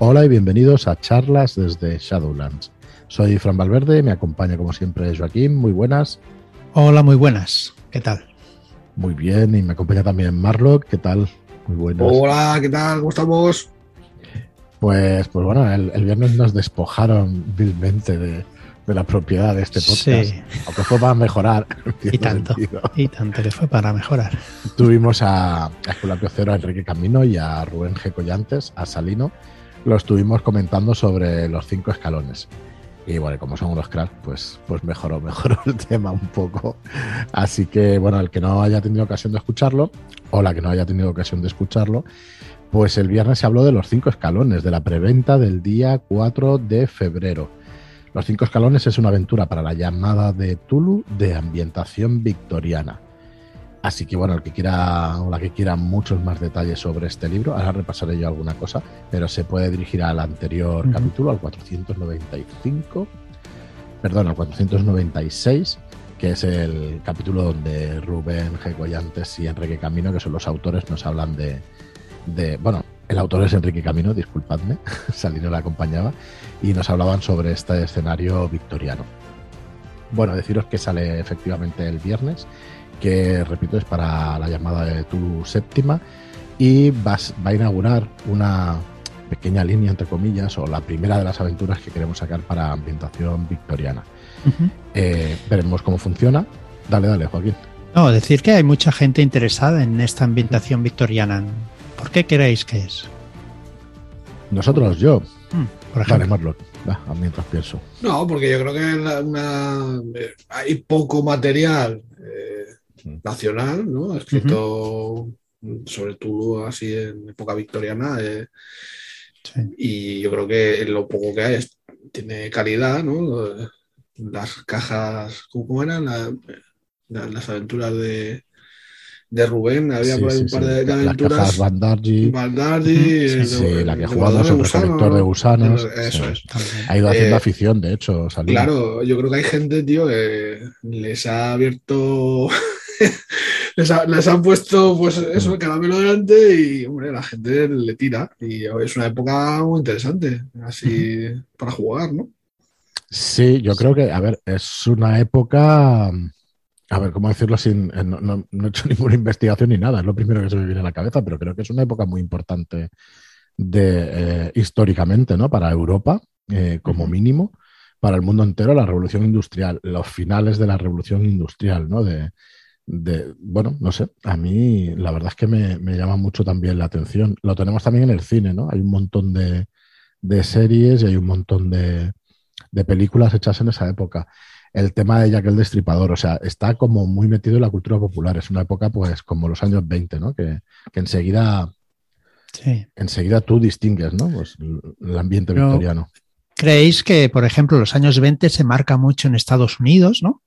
Hola y bienvenidos a charlas desde Shadowlands. Soy Fran Valverde, me acompaña como siempre Joaquín, muy buenas. Hola, muy buenas, ¿qué tal? Muy bien, y me acompaña también Marlock, ¿qué tal? Muy buenas. Hola, ¿qué tal? ¿Cómo estamos? Pues, pues bueno, el, viernes nos despojaron vilmente de, la propiedad de este podcast, sí. aunque fue para mejorar. Y tanto, y tanto que fue para mejorar. Tuvimos a, a Esculapio Cero, a Enrique Camino y a Rubén G. Collantes, a Salino, lo estuvimos comentando sobre los cinco escalones. Y bueno, como son unos cracks, pues, pues mejoró, mejoró el tema un poco. Así que, bueno, el que no haya tenido ocasión de escucharlo, o la que no haya tenido ocasión de escucharlo, pues el viernes se habló de los cinco escalones, de la preventa del día 4 de febrero. Los cinco escalones es una aventura para la llamada de Tulu de ambientación victoriana. Así que bueno, el que quiera o la que quiera muchos más detalles sobre este libro, ahora repasaré yo alguna cosa, pero se puede dirigir al anterior capítulo, al 495, perdón, al 496, que es el capítulo donde Rubén G. y Enrique Camino, que son los autores, nos hablan de, de bueno, el autor es Enrique Camino, disculpadme, Salino le acompañaba, y nos hablaban sobre este escenario victoriano. Bueno, deciros que sale efectivamente el viernes que repito es para la llamada de tu séptima y va a inaugurar una pequeña línea entre comillas o la primera de las aventuras que queremos sacar para ambientación victoriana. Eh, veremos cómo funciona. Dale, dale, Joaquín. No, decir que hay mucha gente interesada en esta ambientación victoriana. ¿Por qué creéis que es? Nosotros, yo. Mm, por ejemplo. mientras pienso. No, porque yo creo que eh, hay poco material nacional, ¿no? Escrito sobre Tulu así en época victoriana. Eh, y yo creo que lo poco que hay tiene calidad, ¿no? Las cajas, ¿cómo eran? las aventuras de, de Rubén, había por ahí un par de, aventuras. Las Bandardi. Bandardi. la que ha jugado sobre el colector de gusanos. Eso es. Ha ido haciendo eh, afición, de hecho. Claro, yo creo que hay gente, tío, que les ha abierto les, han puesto pues eso, el caramelo delante y hombre, la gente le tira. Y es una época muy interesante, así para jugar, ¿no? Sí, yo creo que, a ver, es una época. A ver, ¿cómo decirlo sin.? Eh, no, he hecho ninguna investigación ni nada, es lo primero que se me viene a la cabeza, pero creo que es una época muy importante de, eh, históricamente, ¿no? Para Europa, eh, como mínimo, para el mundo entero, la revolución industrial, los finales de la revolución industrial, ¿no? De, de, bueno, no sé, a mí la verdad es que me, llama mucho también la atención. Lo tenemos también en el cine, ¿no? Hay un montón de, series y hay un montón de, películas hechas en esa época. El tema de Jack el Destripador, o sea, está como muy metido en la cultura popular. Es una época, pues, como los años 20, ¿no? Que, enseguida, enseguida tú distingues, ¿no? Pues el ambiente victoriano. ¿Creéis que, por ejemplo, los años 20 se marca mucho en Estados Unidos, ¿no?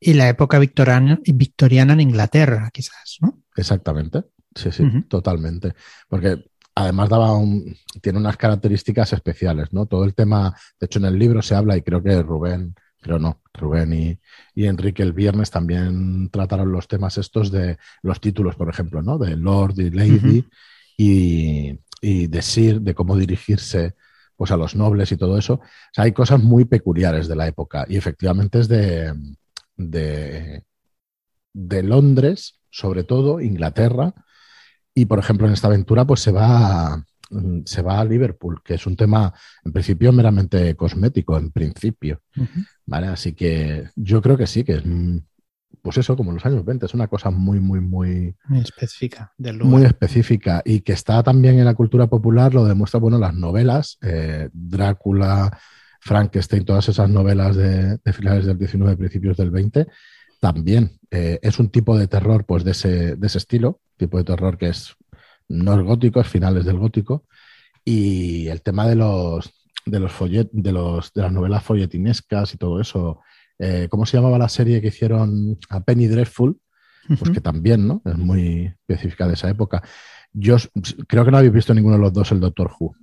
Y la época victoriana, victoriana en Inglaterra, quizás, ¿no? Exactamente, sí, sí, totalmente. Porque además daba un, tiene unas características especiales, ¿no? Todo el tema, de hecho en el libro se habla y creo que Rubén, creo no, Rubén y, y Enrique el viernes también trataron los temas estos de los títulos, por ejemplo, ¿no? De Lord y Lady y, y de Sir, de cómo dirigirse pues a los nobles y todo eso. O sea, hay cosas muy peculiares de la época y efectivamente es de, de, de Londres, sobre todo, Inglaterra, y por ejemplo en esta aventura pues se va, a, se va a Liverpool, que es un tema en principio meramente cosmético, en principio. ¿vale? Así que yo creo que sí, que es pues eso, como en los años 20, es una cosa muy, muy, muy... Muy específica. Muy específica y que está también en la cultura popular, lo demuestra, bueno, las novelas, eh, Drácula, Frankenstein, todas esas novelas de, finales del 19, principios del 20, también eh, es un tipo de terror pues de ese, de ese estilo, tipo de terror que es no es gótico, es finales del gótico, y el tema de los de los follet, de los de las novelas folletinescas y todo eso. Eh, ¿Cómo se llamaba la serie que hicieron a Penny Dreadful? Pues que también, ¿no? Es muy específica de esa época. Yo creo que no habéis visto ninguno de los dos el Doctor Who,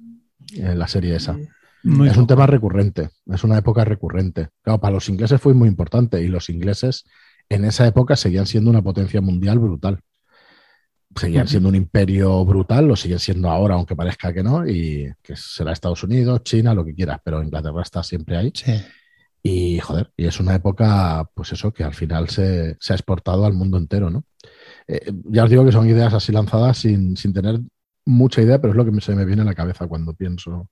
en la serie esa es un tema recurrente, es una época recurrente. Claro, para los ingleses fue muy importante y los ingleses en esa época seguían siendo una potencia mundial brutal. seguían siendo un imperio brutal, lo siguen siendo ahora, aunque parezca que no, y que será Estados Unidos, China, lo que quieras, pero Inglaterra está siempre ahí. Sí. Y joder, y es una época, pues eso, que al final se, se ha exportado al mundo entero, ¿no? Eh, ya os digo que son ideas así lanzadas sin, sin, tener mucha idea, pero es lo que se me viene a la cabeza cuando pienso,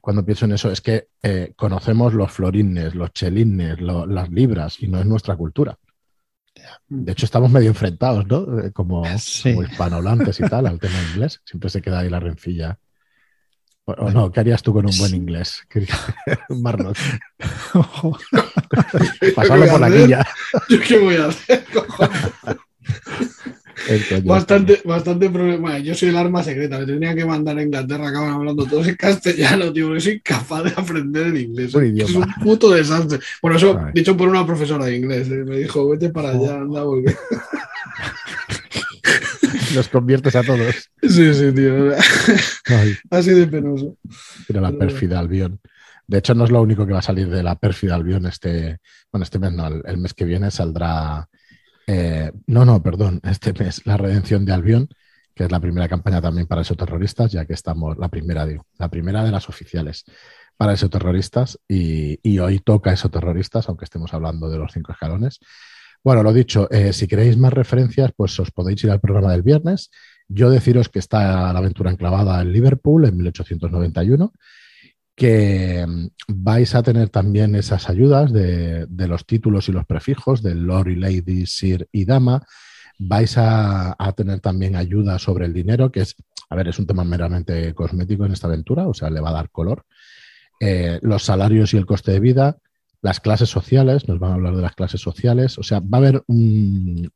cuando pienso en eso. Es que eh, conocemos los florines, los chelines, lo, las libras, y no es nuestra cultura. De hecho, estamos medio enfrentados, ¿no? Eh, como, sí. como hispanohablantes y tal, al tema inglés. Siempre se queda ahí la rencilla. O, o no, ¿qué harías tú con un buen inglés? Marlon. Pasarlo por la quilla. ¿Yo qué voy a hacer? Bastante, bastante problema. Yo soy el arma secreta. Me tendría que mandar a Inglaterra. Acaban hablando todos en castellano, tío, porque soy capaz de aprender el inglés. Un es un puto desastre. Bueno, eso Ay. dicho por una profesora de inglés. ¿eh? Me dijo, vete para allá, anda, porque. Los conviertes a todos. Sí, sí, tío. Ay. Así de penoso. Pero la pérfida Albión. De hecho, no es lo único que va a salir de la pérfida Albión este, bueno, este mes no, el, el mes que viene saldrá, eh, no, no, perdón, este mes la redención de Albión, que es la primera campaña también para exoterroristas, ya que estamos, la primera, la primera de las oficiales para exoterroristas y, y hoy toca exoterroristas, aunque estemos hablando de los cinco escalones. Bueno, lo dicho, eh, si queréis más referencias, pues os podéis ir al programa del viernes. Yo deciros que está la aventura enclavada en Liverpool en 1891, que mm, vais a tener también esas ayudas de, de los títulos y los prefijos del Lord y Lady, Sir y Dama. Vais a, tener también ayuda sobre el dinero, que es, a ver, es un tema meramente cosmético en esta aventura, o sea, le va a dar color. Eh, los salarios y el coste de vida, las clases sociales, nos van a hablar de las clases sociales, o sea, va a haber un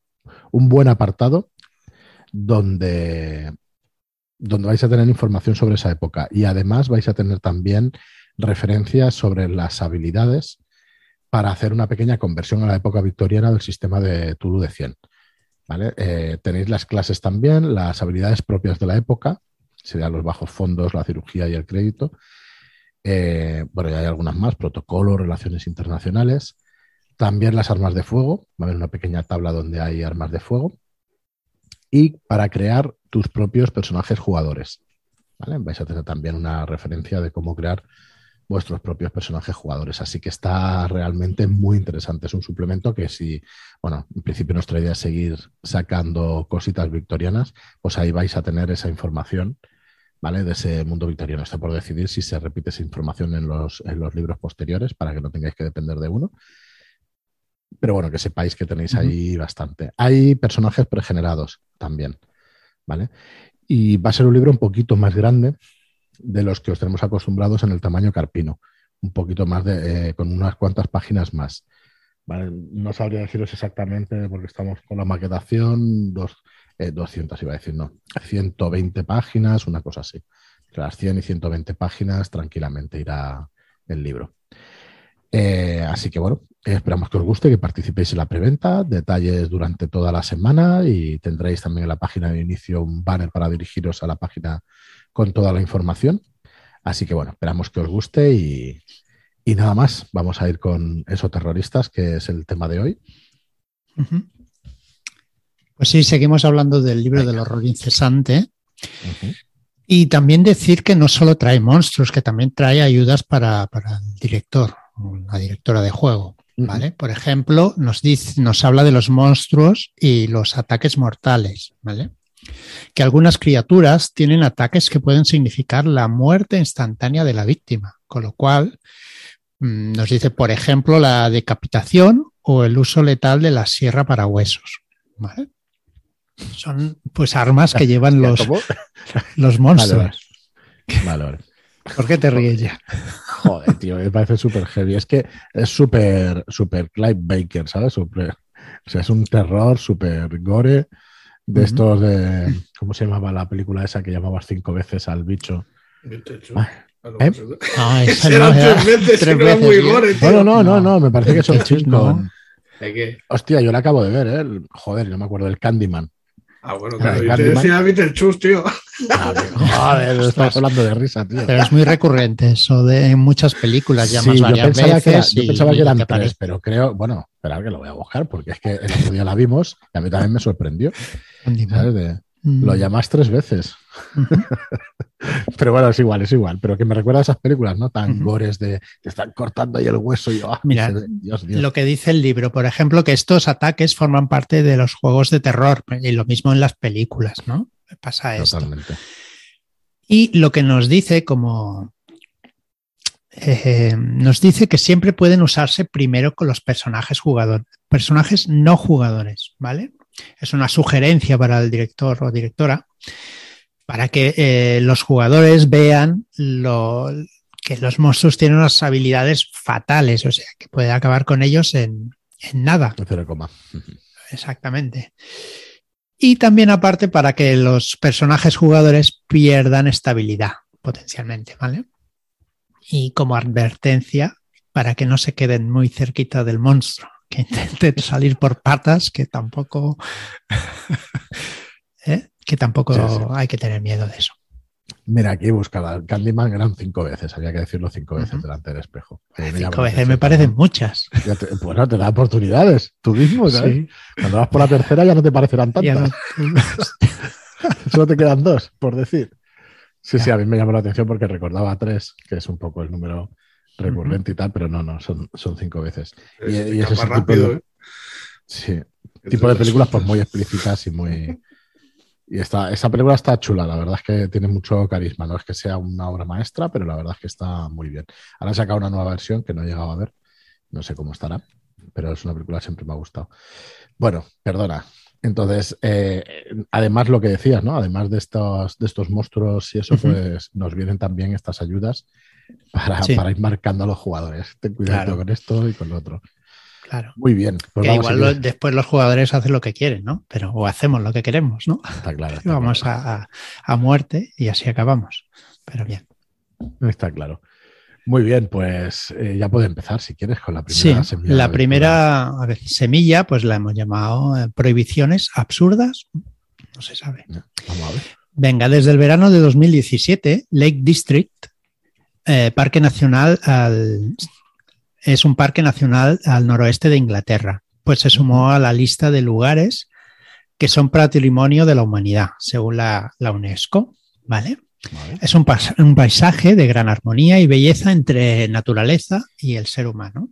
buen apartado donde, donde vais a tener información sobre esa época y además vais a tener también referencias sobre las habilidades para hacer una pequeña conversión a la época victoriana del sistema de Tulu de 100. ¿vale? Eh, tenéis las clases también, las habilidades propias de la época, serían los bajos fondos, la cirugía y el crédito, eh, bueno, ya hay algunas más, protocolo, relaciones internacionales. También las armas de fuego. Va a haber una pequeña tabla donde hay armas de fuego. Y para crear tus propios personajes jugadores. ¿vale? Vais a tener también una referencia de cómo crear vuestros propios personajes jugadores. Así que está realmente muy interesante. Es un suplemento que si, bueno, en principio nuestra idea es seguir sacando cositas victorianas, pues ahí vais a tener esa información ¿vale? De ese mundo victoriano. Está por decidir si se repite esa información en los, en los libros posteriores para que no tengáis que depender de uno. Pero bueno, que sepáis que tenéis ahí uh -huh. bastante. Hay personajes pregenerados también, ¿vale? Y va a ser un libro un poquito más grande de los que os tenemos acostumbrados en el tamaño carpino. Un poquito más de, eh, con unas cuantas páginas más. ¿Vale? No sabría deciros exactamente porque estamos con la maquetación, dos, eh, 200 iba a decir, no, 120 páginas, una cosa así. Entre las 100 y 120 páginas tranquilamente irá el libro. Eh, así que bueno, esperamos que os guste, que participéis en la preventa, detalles durante toda la semana y tendréis también en la página de inicio un banner para dirigiros a la página con toda la información. Así que bueno, esperamos que os guste y, y nada más, vamos a ir con esos terroristas, que es el tema de hoy. Uh -huh. Pues sí, seguimos hablando del libro Venga. del horror incesante. Uh -huh. Y también decir que no solo trae monstruos, que también trae ayudas para, para el director, la directora de juego. ¿vale? Por ejemplo, nos, dice, nos habla de los monstruos y los ataques mortales. ¿vale? Que algunas criaturas tienen ataques que pueden significar la muerte instantánea de la víctima. Con lo cual, mm, nos dice, por ejemplo, la decapitación o el uso letal de la sierra para huesos. ¿vale? Son pues armas que llevan los, los monstruos. Vale, vale. ¿Por qué te ríes ya? Joder, tío, me parece súper heavy. Es que es súper, súper Clive Baker, ¿sabes? Super, o sea, es un terror súper gore de uh -huh. estos de. ¿Cómo se llamaba la película esa que llamabas cinco veces al bicho? ¿Eh? Ah, esa no, tres veces, tres veces, muy gore, tío. No, no, no, no, me parece que son chistes. No. Hostia, yo la acabo de ver, ¿eh? Joder, no me acuerdo del Candyman. Ah, bueno, claro, yo te decía Beetlejuice, tío. Joder, estamos hablando de risa, tío. Pero es muy recurrente eso de en muchas películas, ya sí, más varias yo pensaba veces. Que era, yo pensaba que eran tres, pero creo, bueno, esperar que lo voy a buscar, porque es que el otro día la vimos y a mí también me sorprendió. ¿sabes? De, Lo Mm, llamas tres veces. pero bueno, es igual, es igual. Pero que me recuerda a esas películas, ¿no? Tan gores de te están cortando ahí el hueso y yo, ah, Mira, Dios, Dios. Lo que dice el libro, por ejemplo, que estos ataques forman parte de los juegos de terror y lo mismo en las películas, ¿no? Pasa esto. Totalmente. Y lo que nos dice como... eh, nos dice que siempre pueden usarse primero con los personajes jugadores, personajes no jugadores, ¿vale? Es una sugerencia para el director o directora para que eh, los jugadores vean lo, que los monstruos tienen unas habilidades fatales, o sea, que puede acabar con ellos en, en nada. Cero coma. Exactamente. Y también aparte para que los personajes jugadores pierdan estabilidad potencialmente, ¿vale? Y como advertencia para que no se queden muy cerquita del monstruo, que intenten salir por patas, que tampoco, ¿eh? que tampoco Sí, sí. hay que tener miedo de eso. Mira, aquí buscaba Candyman eran cinco veces, había que decirlo cinco veces delante del espejo. Eh, llama Cinco veces me parecen muchas. Te- bueno, te da oportunidades, tú mismo, ¿sabes? Sí, Cuando vas por la tercera ya no te parecerán tantas. no- Solo te quedan dos, por decir. Sí, Ya. sí, a mí me llamó la atención porque recordaba tres, que es un poco el número recurrente y tal, pero no, no, son, son cinco veces. Y- Es- y es ese tipo rápido, de- ¿eh? Sí, tipo de las- películas pues muy explícitas y muy... Y esta, esa película está chula, la verdad es que tiene mucho carisma, no es que sea una obra maestra, pero la verdad es que está muy bien. Ahora sacado una nueva versión que no he llegado a ver, no sé cómo estará, pero es una película que siempre me ha gustado. Bueno, perdona. Entonces, eh, además lo que decías, ¿no? Además de estos, de estos monstruos y eso, pues nos vienen también estas ayudas para, Sí. para ir marcando a los jugadores. Ten cuidado Claro. con esto y con lo otro. Claro. Muy bien. Pues que igual lo- después los jugadores hacen lo que quieren, ¿no? Pero o hacemos lo que queremos, ¿no? Está claro. está Vamos claro. a, a- muerte y así acabamos. Pero bien. Está claro. Muy bien, pues eh, ya puede empezar si quieres con la Sí, primera semilla. la primera a ver, semilla, pues la hemos llamado eh, prohibiciones absurdas. No se sabe. Vamos a ver. Venga, desde el verano de 2017, Lake District, eh, Parque Nacional al- es un parque nacional al noroeste de Inglaterra. Pues se sumó a la lista de lugares que son patrimonio de la humanidad, según la, la UNESCO. ¿Vale? Vale. Es un, paisaje de gran armonía y belleza entre naturaleza y el ser humano.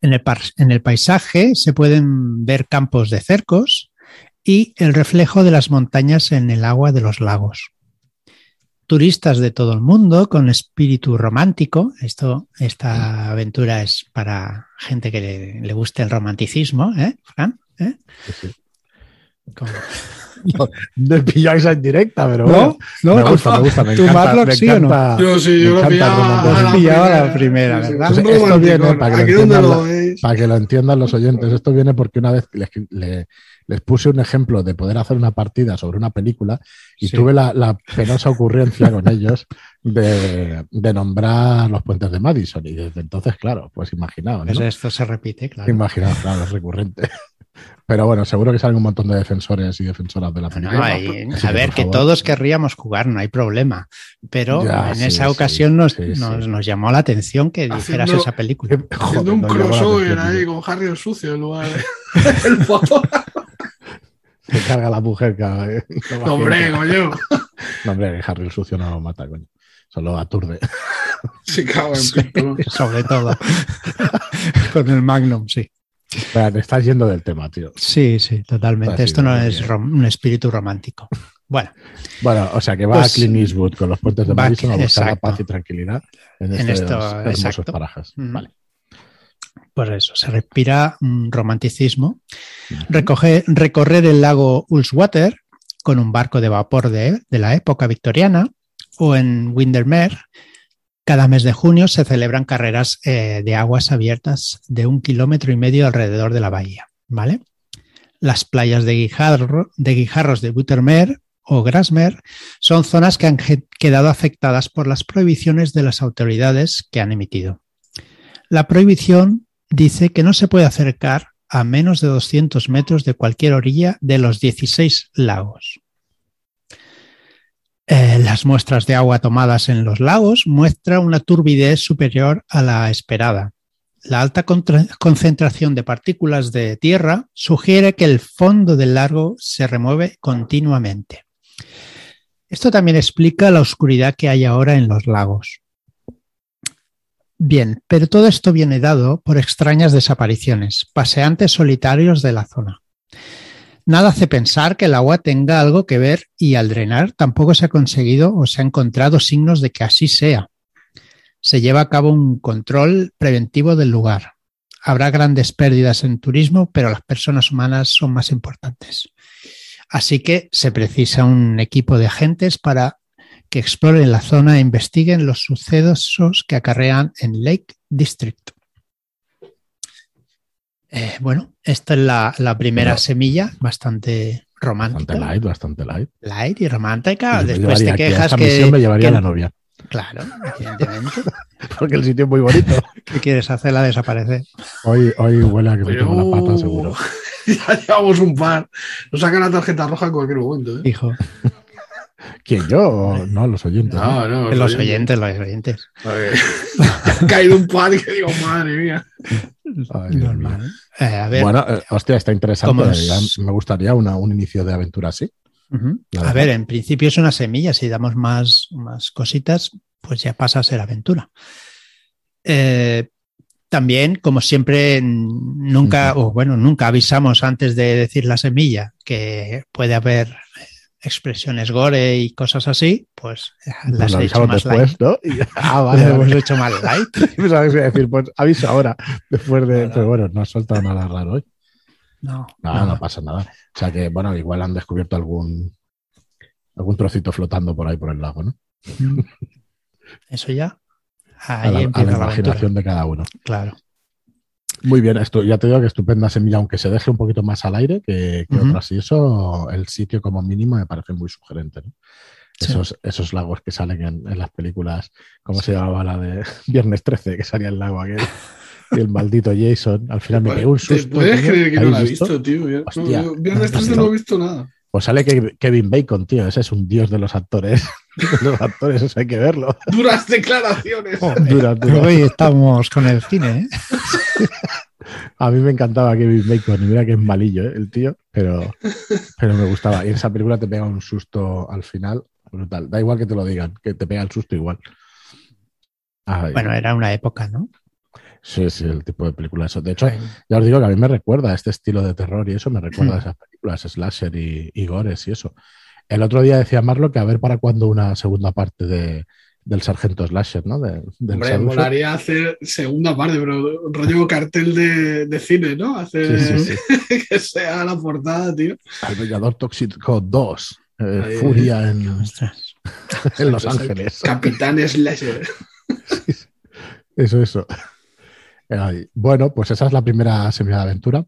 En el, par- en el paisaje se pueden ver campos de cercos y el reflejo de las montañas en el agua de los lagos. Turistas de todo el mundo con espíritu romántico. Esto, esta aventura es para gente que le, le guste el romanticismo, ¿eh, Fran? ¿Eh? Sí. Como- Me pilláis en directa, pero No, bueno. no, me gusta, me gusta, me encanta. Marlock, me ¿sí o no? Yo sí, me yo lo pillaba. la primera, Sí, ¿verdad? esto viene para que lo entiendan lo la- veis. Para que lo entiendan los oyentes, esto viene porque una vez les, le- les puse un ejemplo de poder hacer una partida sobre una película y Sí. tuve la, la penosa ocurrencia con ellos de, de nombrar los puentes de Madison. Y desde entonces, claro, pues imaginaos, ¿no? Pues esto se repite, claro. Imaginaos, claro, es recurrente. Pero bueno, seguro que salen un montón de defensores y defensoras de la No, película. Así a ver, que todos querríamos jugar, no hay problema. Pero Ya, en sí, esa sí, ocasión nos, sí, sí. nos, nos llamó la atención que dijeras Haciendo- esa película. Joder, Haciendo un no crossover ahí con Harry el sucio en lugar de el foto. Se carga la mujer. cada vez. No, Hombre, coño. No, hombre, Harry el sucio no lo mata, coño. Solo aturde. Sí, cago en Sí, sobre todo. Con el Magnum, sí. Espera, te estás yendo del tema, tío. Sí, sí, totalmente. Esto no es un espíritu romántico. Bueno, Bueno, o sea que va Pues- a Clint Eastwood con los puentes de Madison a buscar la paz y tranquilidad en, En estos esto, hermosos exacto. parajes. Mm. Vale. Pues eso, se respira un romanticismo. Recoge- recorrer el lago Ullswater con un barco de vapor de, de la época victoriana o en Windermere. Cada mes de junio se celebran carreras eh, de aguas abiertas de un kilómetro y medio alrededor de la bahía. ¿vale? Las playas de, Guijarro- de Guijarros de Buttermere o Grasmere son zonas que han quedado afectadas por las prohibiciones de las autoridades que han emitido. La prohibición dice que no se puede acercar a menos de 200 metros de cualquier orilla de los 16 lagos. Eh, las muestras de agua tomadas en los lagos muestran una turbidez superior a la esperada la alta concentración de partículas de tierra sugiere que el fondo del lago se remueve continuamente. Esto también explica la oscuridad que hay ahora en los lagos. Bien, pero todo esto viene dado por extrañas desapariciones, paseantes solitarios de la zona. Nada hace pensar que el agua tenga algo que ver y al drenar tampoco se ha conseguido o se ha encontrado signos de que así sea. Se lleva a cabo un control preventivo del lugar. Habrá grandes pérdidas en turismo, pero las personas humanas son más importantes. Así que se precisa un equipo de agentes para que exploren la zona e investiguen los sucesos que acarrean en Lake District. Eh, bueno, esta es la, primera semilla, bastante romántica. Bastante light, bastante light. Light y romántica. Después te quejas que. me llevaría la novia. Claro, evidentemente. Porque el sitio es muy bonito. ¿Qué quieres hacerla desaparecer? Hoy, hoy huele a que me tengo la pata, seguro. ya llevamos un par. Nos sacan la tarjeta roja en cualquier momento. ¿eh? Hijo. ¿Quién yo? No, los oyentes. No, no, los, oyentes. los oyentes. ha caído un par y que digo, madre mía. Normal. Eh, bueno, eh, hostia, está interesante. Me gustaría un inicio de aventura así. A ver, en principio es una semilla. Si damos más, más cositas, pues ya pasa a ser aventura. Eh, también, como siempre, nunca, o bueno, nunca avisamos antes de decir la semilla que puede haber expresiones gore y cosas así, pues, pues las he hecho más después, light. ¿no? ah, vale, hemos hecho más light. Pensaba que decir, pues aviso ahora, después de. Pero bueno, no ha soltado nada raro hoy. No, no, no pasa nada. O sea que, bueno, igual han descubierto algún algún trocito flotando por ahí por el lago, ¿no? Mm. Eso ya. Ahí a la, la imaginación de cada uno. Claro. Muy bien, esto ya te digo que estupenda semilla, aunque se deje un poquito más al aire que, otras. Y eso, el sitio como mínimo me parece muy sugerente. Esos, esos lagos que salen en, las películas, ¿cómo se llamaba la de Viernes 13? Que salía el lago aquel. Y el maldito Jason, al final me pegó un susto. ¿Puedes creer que no la he visto, tío? Viernes 13 no he visto nada. Pues sale Kevin Bacon, tío. Ese es un dios de los actores. los actores, eso hay que verlo. Duras declaraciones. Hoy estamos con el cine, ¿eh? A mí me encantaba Kevin Bacon. Y mira que es malillo, ¿eh? el tío. Pero, pero me gustaba. Y en esa película te pega un susto al final. Brutal. Da igual que te lo digan, que te pega el susto igual. bueno, era una época, ¿no? Sí, sí, el tipo de película eso. De hecho, ya os digo que a mí me recuerda este estilo de terror y eso me recuerda a esas películas, slasher y, y, gores y eso. El otro día decía Marlo que a ver para cuándo una segunda parte de, del Sargento Slasher, ¿no? De, Hombre, molaría hacer segunda parte, pero rollo cartel de, de cine, ¿no? Hacer que sea la portada, tío. El Vengador Tóxico 2, eh, Furia en, en Los Ángeles. Capitán Slasher. eso, eso. Bueno, pues esa es la primera semilla de aventura.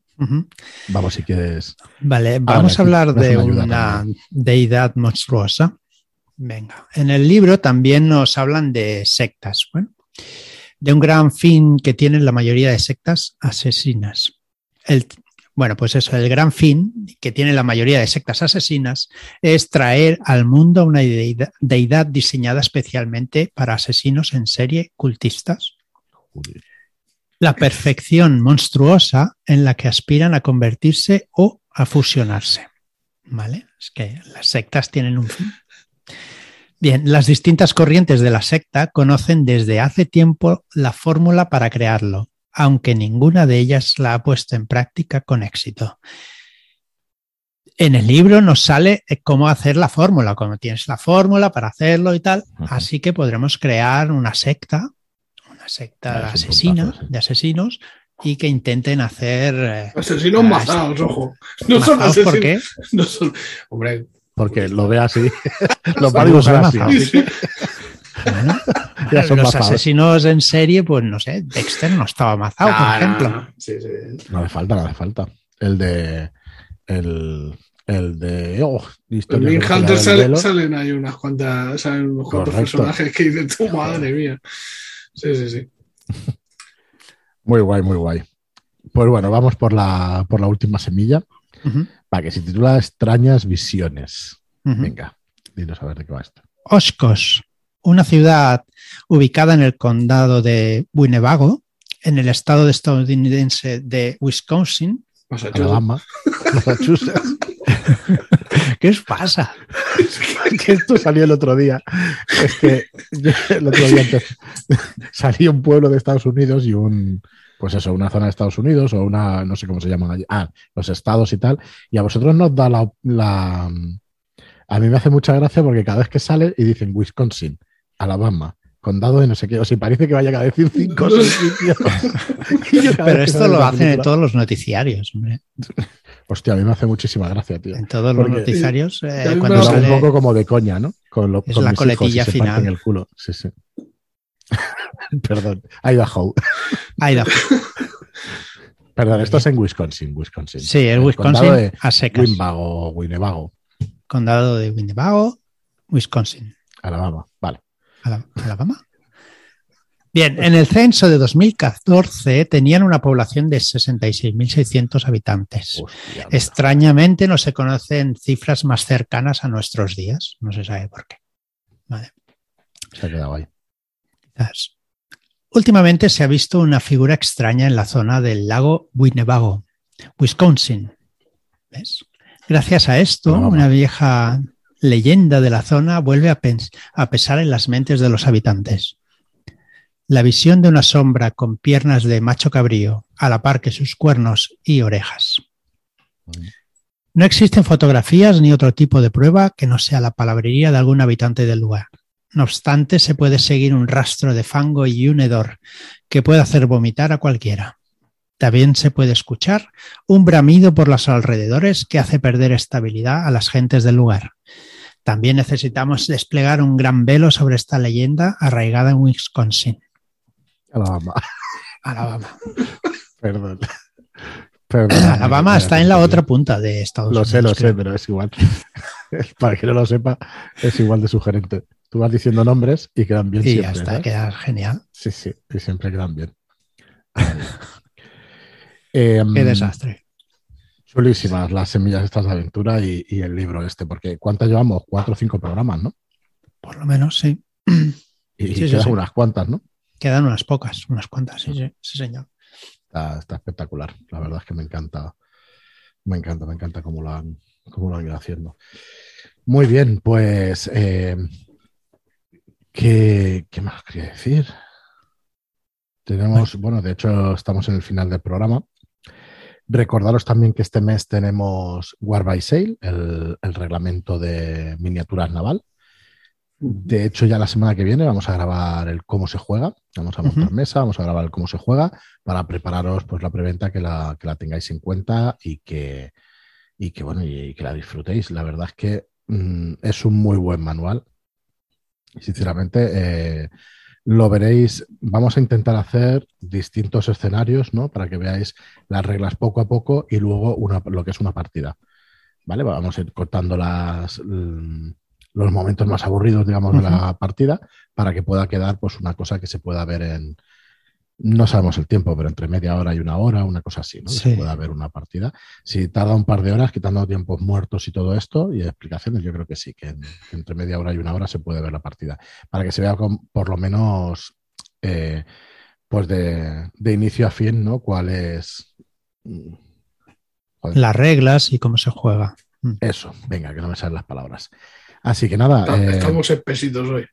Vamos, si quieres. Vale, vamos a hablar de una deidad monstruosa. Venga, en el libro también nos hablan de sectas, bueno, de un gran fin que tienen la mayoría de sectas asesinas. El, bueno, pues eso, el gran fin que tiene la mayoría de sectas asesinas es traer al mundo una deidad, diseñada especialmente para asesinos en serie cultistas la perfección monstruosa en la que aspiran a convertirse o a fusionarse. ¿Vale? Es que las sectas tienen un fin. Bien, las distintas corrientes de la secta conocen desde hace tiempo la fórmula para crearlo, aunque ninguna de ellas la ha puesto en práctica con éxito. En el libro nos sale cómo hacer la fórmula, cómo tienes la fórmula para hacerlo y tal, así que podremos crear una secta secta asesina, de asesinos, y que intenten hacer. Eh, asesinos mazados, ojo. No son asesinos. ¿Por qué? No son, hombre. Porque lo ve así. los varios así. los asesinos en serie, pues no sé, Dexter no estaba mazado, por ejemplo. No, sí, sí. no hace falta, no hace falta. El de. El, el de. Oh, en Hunter salen ahí unas cuantas, salen unos cuantos personajes que dicen, tu madre mía. Sí, sí, sí. Muy guay, muy guay. Pues bueno, vamos por la, por la última semilla, para que se titula Extrañas Visiones. Venga, dinos a ver de qué va esto. Oscos, una ciudad ubicada en el condado de Winnebago, en el estado estadounidense de Wisconsin. Alabama, Massachusetts. ¿Qué os pasa? esto salió el otro día. Es que el otro día salió un pueblo de Estados Unidos y un, pues eso, una zona de Estados Unidos o una, no sé cómo se llaman allí, ah, los estados y tal. Y a vosotros nos da la, la, a mí me hace mucha gracia porque cada vez que sale y dicen Wisconsin, Alabama, condado de no sé qué, o si parece que vaya a decir cinco. Pero esto lo hacen en todos los noticiarios, hombre. Hostia, a mí me hace muchísima gracia, tío. En todos los noticiarios. Eh, cuando sale, un poco como de coña, ¿no? Con lo, es la coletilla final. En el culo. Sí, sí. Perdón, Idaho. Idaho. Perdón, esto es en Wisconsin, Wisconsin. Sí, es Wisconsin a secas. Winnebago, Winnebago. Condado de Winnebago, Wisconsin. Alabama. ¿Alabama? Bien, en el censo de 2014 tenían una población de 66.600 habitantes. Extrañamente no se conocen cifras más cercanas a nuestros días. No se sabe por qué. Vale. Se ha quedado ahí. Últimamente se ha visto una figura extraña en la zona del lago Winnebago, Wisconsin. ¿Ves? Gracias a esto, una vieja leyenda de la zona vuelve a, pesar en las mentes de los habitantes. La visión de una sombra con piernas de macho cabrío, a la par que sus cuernos y orejas. No existen fotografías ni otro tipo de prueba que no sea la palabrería de algún habitante del lugar. No obstante, se puede seguir un rastro de fango y un hedor que puede hacer vomitar a cualquiera. También se puede escuchar un bramido por los alrededores que hace perder estabilidad a las gentes del lugar. También necesitamos desplegar un gran velo sobre esta leyenda arraigada en Wisconsin. Alabama. Alabama. Perdón. Alabama está en la otra punta de Estados Unidos. Lo sé, lo sé, pero es igual. Para que no lo sepa, es igual de sugerente. Tú vas diciendo nombres y quedan bien y siempre. ya está, queda genial. Sí, sí, y siempre quedan bien. Qué em, desastre. Chulísimas las semillas estas de aventura y, el libro este, porque ¿cuántas llevamos? Cuatro o cinco programas, ¿no? Por lo menos, sí. Y, quedan unas cuantas, ¿no? Quedan unas pocas, unas cuantas, sí, sí, sí señor. Está, espectacular. La verdad es que me encanta. Me encanta, me encanta cómo lo han, cómo lo han ido haciendo. Muy bien, pues. Eh, ¿qué, ¿Qué más quería decir? Tenemos, bueno, de hecho, estamos en el final del programa. Recordaros también que este mes tenemos War by Sail, el, reglamento de miniaturas naval. De hecho, ya la semana que viene vamos a grabar el cómo se juega. Vamos a montar mesa, vamos a grabar el cómo se juega para prepararos pues, la preventa que la, que la tengáis en cuenta y que, y que, bueno, y, que la disfrutéis. La verdad es que mm, es un muy buen manual. Sinceramente, eh, lo veréis. Vamos a intentar hacer distintos escenarios, ¿no? Para que veáis las reglas poco a poco y luego una, lo que es una partida. ¿Vale? Vamos a ir cortando las, los momentos más aburridos, digamos, de la partida para que pueda quedar pues una cosa que se pueda ver en, no sabemos el tiempo, pero entre media hora y una hora, una cosa así, ¿no? Se pueda ver una partida. Si tarda un par de horas, quitando tiempos muertos y todo esto, y explicaciones, yo creo que sí, que, entre media hora y una hora se puede ver la partida. Para que se vea con, por lo menos, eh, pues de, inicio a fin, ¿no? Cuál es. Mm, Las reglas y cómo se juega. Mm. Eso, venga, que no me salen las palabras. Así que nada. Estamos eh, espesitos hoy.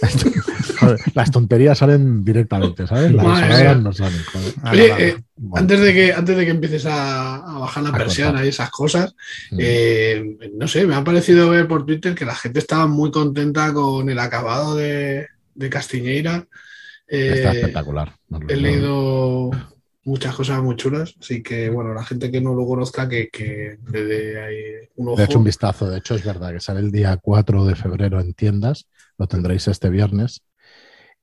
Las tonterías salen directamente, ¿sabes? Las no salen. Eh, antes, de que, antes de que empieces a, bajar la persiana y esas cosas, mm. eh, no sé, me ha parecido ver por Twitter que la gente estaba muy contenta con el acabado de, de Castiñeira. Está espectacular. He leído muchas cosas muy chulas. Así que, bueno, la gente que no lo conozca, que, que le dé ahí un ojo. De hecho, un vistazo. De hecho, es verdad que sale el día 4 de febrero en tiendas. Lo tendréis este viernes.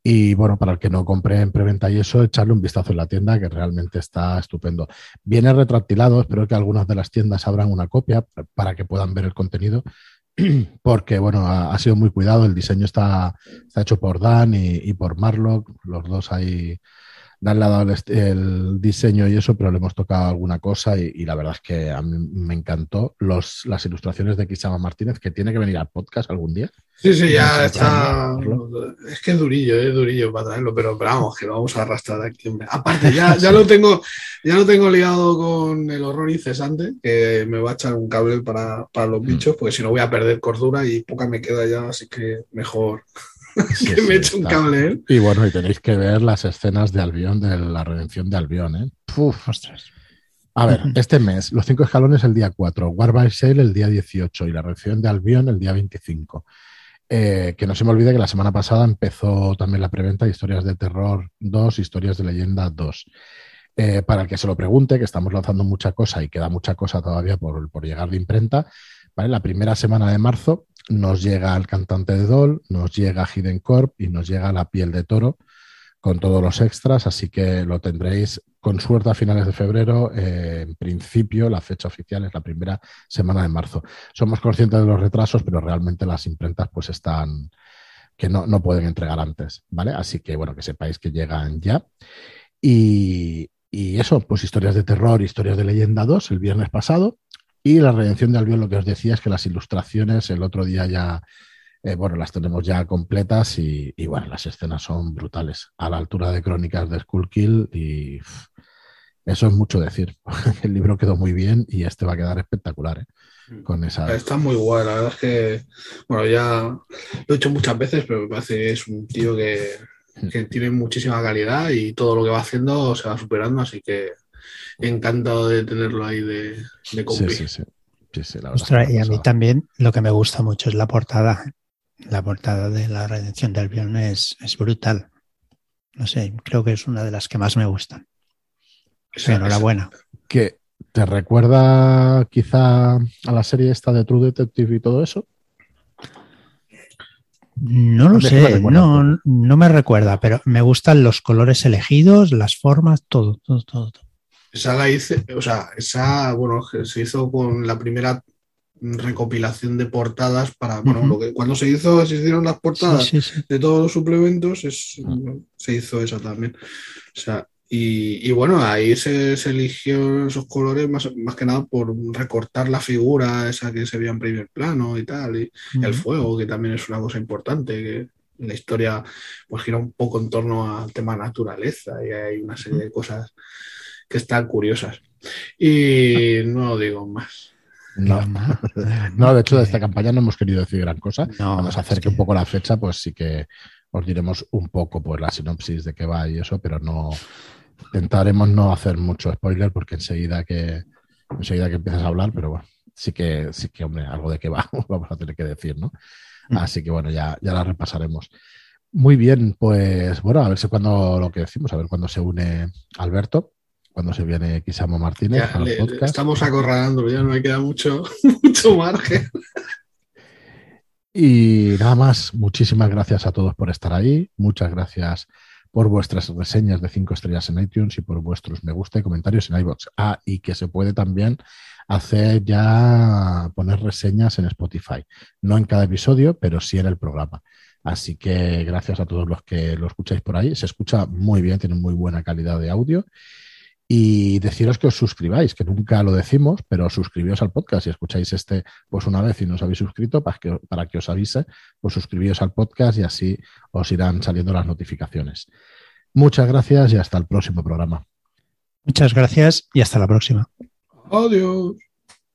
Y bueno, para el que no compre en preventa y eso, echarle un vistazo en la tienda, que realmente está estupendo. Viene retractilado, espero que algunas de las tiendas abran una copia para que puedan ver el contenido, porque bueno, ha, sido muy cuidado, el diseño está, está hecho por Dan y, y por Marlock, los dos ahí Dan le ha dado el, diseño y eso, pero le hemos tocado alguna cosa y, la verdad es que a mí me encantó los, las ilustraciones de Kisama Martínez, que tiene que venir al podcast algún día. Sí, sí, ya está. Es que es durillo, es durillo para traerlo, pero, vamos, que lo vamos a arrastrar aquí. Aparte, ya, ya, lo tengo, ya lo tengo liado con el horror incesante, que me va a echar un cable para, para los mm. bichos, porque si no voy a perder cordura y poca me queda ya, así que mejor que me eche un cable. ¿eh? Y bueno, y tenéis que ver las escenas de Albión, de la redención de Albión, ¿eh? Puf, ostras. A ver, este mes, los cinco escalones el día 4, War by Sale el día 18 y la redención de Albión el día 25. Eh, que no se me olvide que la semana pasada empezó también la preventa de Historias de Terror 2, Historias de Leyenda 2. Eh, para el que se lo pregunte, que estamos lanzando mucha cosa y queda mucha cosa todavía por, por llegar de imprenta, ¿vale? La primera semana de marzo nos llega el cantante de Doll, nos llega Hidden Corp y nos llega La piel de toro con todos los extras, así que lo tendréis con suerte a finales de febrero. Eh, en principio, la fecha oficial es la primera semana de marzo. Somos conscientes de los retrasos, pero realmente las imprentas pues están que no, no pueden entregar antes, ¿vale? Así que bueno, que sepáis que llegan ya. Y, y eso, pues historias de terror, historias de leyenda 2 el viernes pasado. Y la redención de Albion, lo que os decía es que las ilustraciones el otro día ya eh, bueno, las tenemos ya completas y, bueno, las escenas son brutales, a la altura de crónicas de Skullkill y eso es mucho decir. El libro quedó muy bien y este va a quedar espectacular. ¿eh? Mm. Con esa... Está muy guay, la verdad es que, bueno, ya lo he hecho muchas veces, pero me parece que es un tío que, que tiene muchísima calidad y todo lo que va haciendo se va superando, así que encantado de tenerlo ahí de, de Sí, sí, sí. y a mí también lo que me gusta mucho es la portada la portada de la redención del avión es, brutal. No sé, creo que es una de las que más me gustan. Enhorabuena. ¿Que te recuerda quizá a la serie esta de True Detective y todo eso? No lo sé, no, no me recuerda, pero me gustan los colores elegidos, las formas, todo, todo, todo. Esa la hice, o sea, esa, bueno, se hizo con la primera recopilación de portadas para, bueno, lo que, cuando se hizo, se hicieron las portadas de todos los suplementos, es, se hizo esa también. O sea, y, bueno, ahí se, eligió esos colores más, más, que nada por recortar la figura esa que se veía en primer plano y tal, y, el fuego, que también es una cosa importante, que la historia pues gira un poco en torno al tema naturaleza y hay una serie de cosas que están curiosas. Y no digo más. No, no, de hecho de esta campaña no hemos querido decir gran cosa. Vamos a hacer que un poco la fecha, pues sí que os diremos un poco pues la sinopsis de qué va y eso, pero no intentaremos no hacer mucho spoiler porque enseguida que enseguida que empiezas a hablar, pero bueno, sí que sí que hombre, algo de qué va vamos a tener que decir, ¿no? Mm. Así que bueno, ya, ya la repasaremos. Muy bien, pues bueno, a ver si cuando lo que decimos, a ver cuándo se une Alberto cuando se viene Kisamo Martínez Estamos acorralando, ya no me queda mucho, mucho margen. Y nada más, muchísimas gracias a todos por estar ahí. Muchas gracias por vuestras reseñas de cinco estrellas en iTunes y por vuestros me gusta y comentarios en iBox. Ah, y que se puede también hacer ya poner reseñas en Spotify. No en cada episodio, pero sí en el programa. Así que gracias a todos los que lo escucháis por ahí. Se escucha muy bien, tiene muy buena calidad de audio y deciros que os suscribáis, que nunca lo decimos, pero suscribíos al podcast. Si escucháis este pues una vez y no os habéis suscrito, para que, para que os avise, pues suscribíos al podcast y así os irán saliendo las notificaciones. Muchas gracias y hasta el próximo programa. Muchas gracias y hasta la próxima. Adiós.